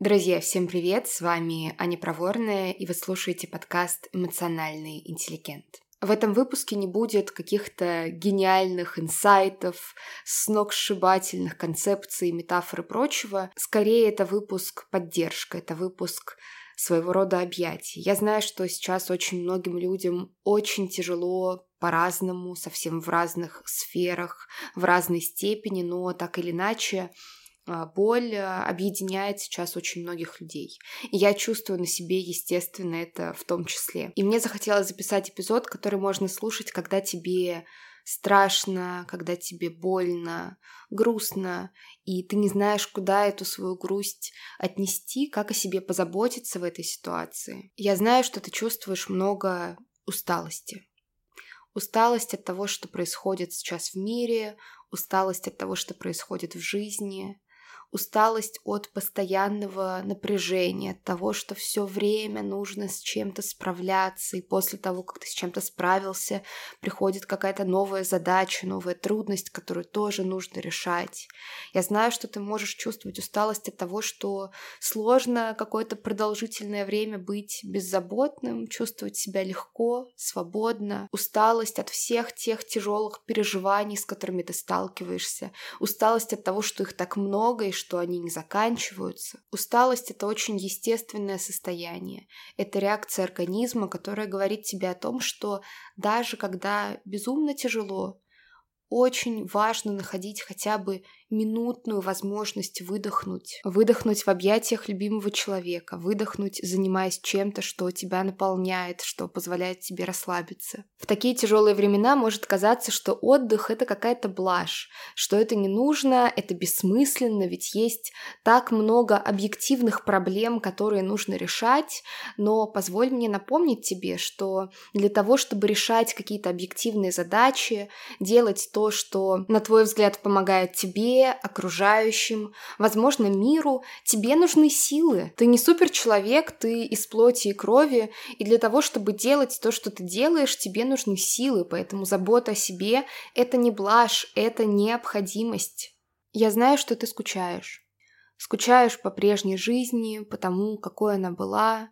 Друзья, всем привет! С вами Аня Проворная, и вы слушаете подкаст «Эмоциональный интеллигент». В этом выпуске не будет каких-то гениальных инсайтов, сногсшибательных концепций, метафор и прочего. Скорее, это выпуск поддержка, это выпуск своего рода объятий. Я знаю, что сейчас очень многим людям очень тяжело по-разному, совсем в разных сферах, в разной степени, но так или иначе боль а, объединяет сейчас очень многих людей. И я чувствую на себе, естественно, это в том числе. И мне захотелось записать эпизод, который можно слушать, когда тебе страшно, когда тебе больно, грустно, и ты не знаешь, куда эту свою грусть отнести, как о себе позаботиться в этой ситуации. Я знаю, что ты чувствуешь много усталости. Усталость от того, что происходит сейчас в мире, усталость от того, что происходит в жизни, усталость от постоянного напряжения, от того, что все время нужно с чем-то справляться, и после того, как ты с чем-то справился, приходит какая-то новая задача, новая трудность, которую тоже нужно решать. Я знаю, что ты можешь чувствовать усталость от того, что сложно какое-то продолжительное время быть беззаботным, чувствовать себя легко, свободно, усталость от всех тех тяжелых переживаний, с которыми ты сталкиваешься, усталость от того, что их так много и что они не заканчиваются. Усталость – это очень естественное состояние. Это реакция организма, которая говорит тебе о том, что даже когда безумно тяжело, очень важно находить хотя бы минутную возможность выдохнуть. Выдохнуть в объятиях любимого человека, выдохнуть, занимаясь чем-то, что тебя наполняет, что позволяет тебе расслабиться. В такие тяжелые времена может казаться, что отдых — это какая-то блажь, что это не нужно, это бессмысленно, ведь есть так много объективных проблем, которые нужно решать, но позволь мне напомнить тебе, что для того, чтобы решать какие-то объективные задачи, делать то, что, на твой взгляд, помогает тебе, окружающим, возможно, миру, тебе нужны силы. Ты не суперчеловек, ты из плоти и крови, и для того, чтобы делать то, что ты делаешь, тебе нужны силы, поэтому забота о себе — это не блажь, это необходимость. Я знаю, что ты скучаешь. Скучаешь по прежней жизни, по тому, какой она была,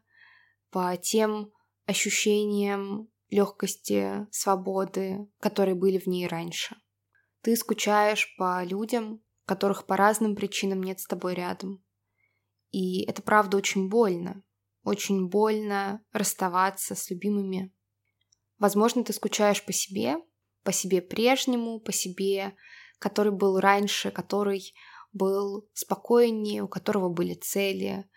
по тем ощущениям легкости, свободы, которые были в ней раньше. Ты скучаешь по людям, которых по разным причинам нет с тобой рядом. И это правда очень больно. Очень больно расставаться с любимыми. Возможно, ты скучаешь по себе, по себе прежнему, по себе, который был раньше, который был спокойнее, у которого были цели,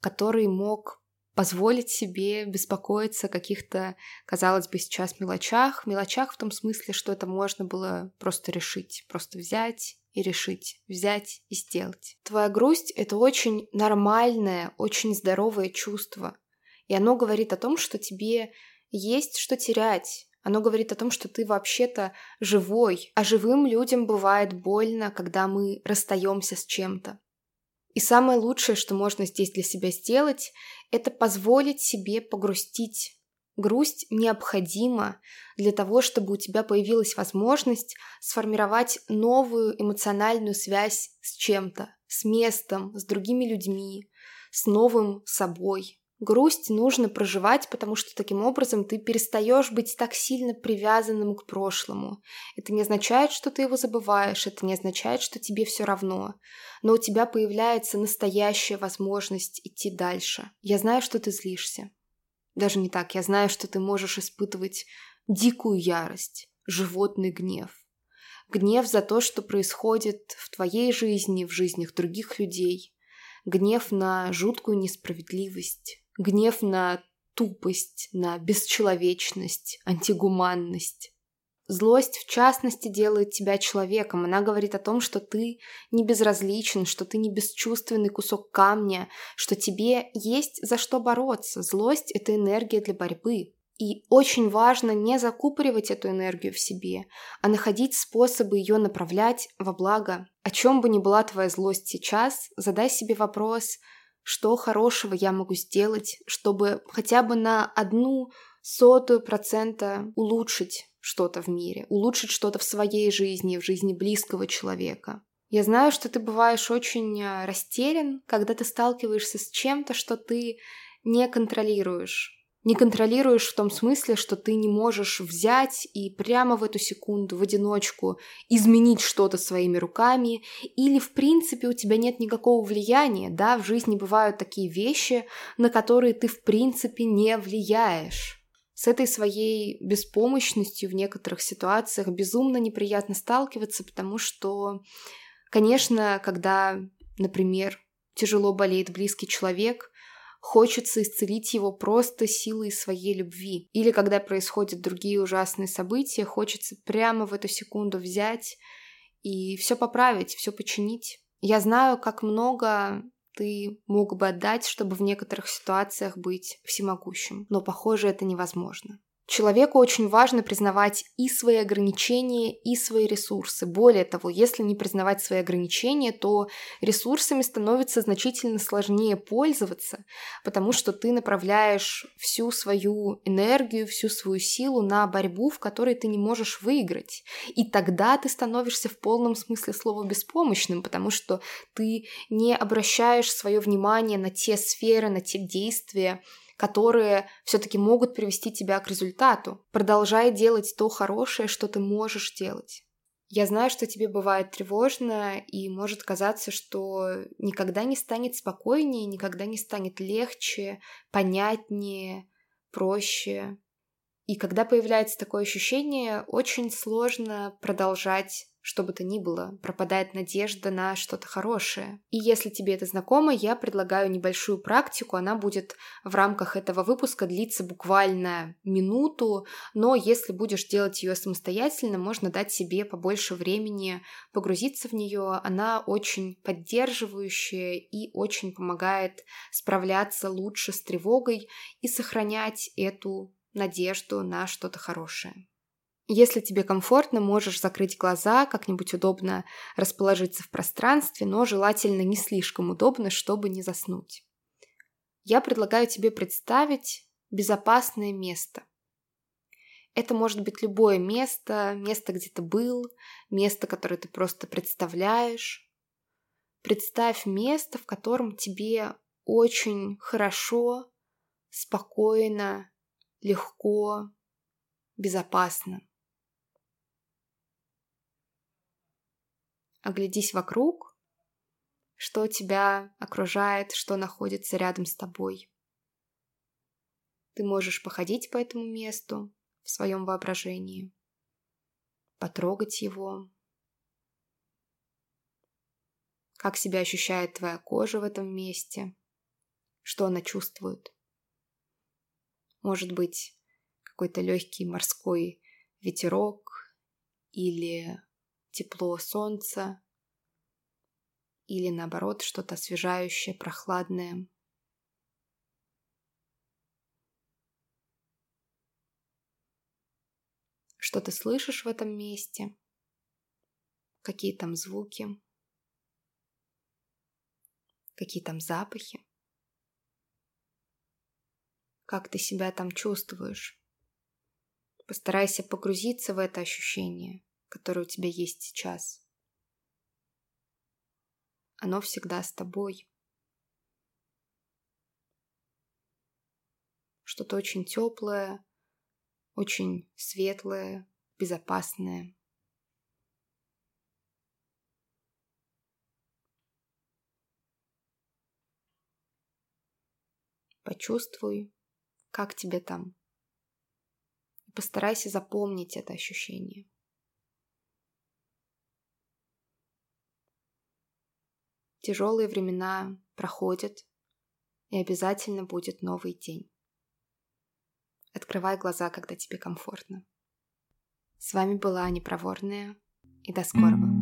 который мог позволить себе беспокоиться о каких-то, казалось бы, сейчас мелочах. Мелочах в том смысле, что это можно было просто решить, просто взять и решить, взять и сделать. Твоя грусть — это очень нормальное, очень здоровое чувство. И оно говорит о том, что тебе есть что терять. Оно говорит о том, что ты вообще-то живой, а живым людям бывает больно, когда мы расстаемся с чем-то. И самое лучшее, что можно здесь для себя сделать, это позволить себе погрустить. Грусть необходима для того, чтобы у тебя появилась возможность сформировать новую эмоциональную связь с чем-то, с местом, с другими людьми, с новым собой. Грусть нужно проживать, потому что таким образом ты перестаешь быть так сильно привязанным к прошлому. Это не означает, что ты его забываешь, это не означает, что тебе все равно. Но у тебя появляется настоящая возможность идти дальше. Я знаю, что ты злишься. Даже не так, я знаю, что ты можешь испытывать дикую ярость, животный гнев. Гнев за то, что происходит в твоей жизни, в жизнях других людей. Гнев на жуткую несправедливость гнев на тупость, на бесчеловечность, антигуманность. Злость, в частности, делает тебя человеком. Она говорит о том, что ты не безразличен, что ты не бесчувственный кусок камня, что тебе есть за что бороться. Злость — это энергия для борьбы. И очень важно не закупоривать эту энергию в себе, а находить способы ее направлять во благо. О чем бы ни была твоя злость сейчас, задай себе вопрос — что хорошего я могу сделать, чтобы хотя бы на одну сотую процента улучшить что-то в мире, улучшить что-то в своей жизни, в жизни близкого человека. Я знаю, что ты бываешь очень э, растерян, когда ты сталкиваешься с чем-то, что ты не контролируешь. Не контролируешь в том смысле, что ты не можешь взять и прямо в эту секунду, в одиночку, изменить что-то своими руками, или в принципе у тебя нет никакого влияния, да, в жизни бывают такие вещи, на которые ты в принципе не влияешь. С этой своей беспомощностью в некоторых ситуациях безумно неприятно сталкиваться, потому что, конечно, когда, например, тяжело болеет близкий человек, хочется исцелить его просто силой своей любви. Или когда происходят другие ужасные события, хочется прямо в эту секунду взять и все поправить, все починить. Я знаю, как много ты мог бы отдать, чтобы в некоторых ситуациях быть всемогущим, но, похоже, это невозможно. Человеку очень важно признавать и свои ограничения, и свои ресурсы. Более того, если не признавать свои ограничения, то ресурсами становится значительно сложнее пользоваться, потому что ты направляешь всю свою энергию, всю свою силу на борьбу, в которой ты не можешь выиграть. И тогда ты становишься в полном смысле слова беспомощным, потому что ты не обращаешь свое внимание на те сферы, на те действия, которые все-таки могут привести тебя к результату. Продолжай делать то хорошее, что ты можешь делать. Я знаю, что тебе бывает тревожно, и может казаться, что никогда не станет спокойнее, никогда не станет легче, понятнее, проще. И когда появляется такое ощущение, очень сложно продолжать что бы то ни было, пропадает надежда на что-то хорошее. И если тебе это знакомо, я предлагаю небольшую практику. Она будет в рамках этого выпуска длиться буквально минуту, но если будешь делать ее самостоятельно, можно дать себе побольше времени погрузиться в нее. Она очень поддерживающая и очень помогает справляться лучше с тревогой и сохранять эту надежду на что-то хорошее. Если тебе комфортно, можешь закрыть глаза, как-нибудь удобно расположиться в пространстве, но желательно не слишком удобно, чтобы не заснуть. Я предлагаю тебе представить безопасное место. Это может быть любое место, место, где ты был, место, которое ты просто представляешь. Представь место, в котором тебе очень хорошо, спокойно, легко, безопасно. Оглядись вокруг, что тебя окружает, что находится рядом с тобой. Ты можешь походить по этому месту в своем воображении, потрогать его, как себя ощущает твоя кожа в этом месте, что она чувствует. Может быть, какой-то легкий морской ветерок или тепло солнца или наоборот что-то освежающее, прохладное. Что ты слышишь в этом месте? Какие там звуки? Какие там запахи? Как ты себя там чувствуешь? Постарайся погрузиться в это ощущение – которое у тебя есть сейчас. Оно всегда с тобой. Что-то очень теплое, очень светлое, безопасное. Почувствуй, как тебе там. Постарайся запомнить это ощущение. Тяжелые времена проходят, и обязательно будет новый день. Открывай глаза, когда тебе комфортно. С вами была Непроворная, и до скорого.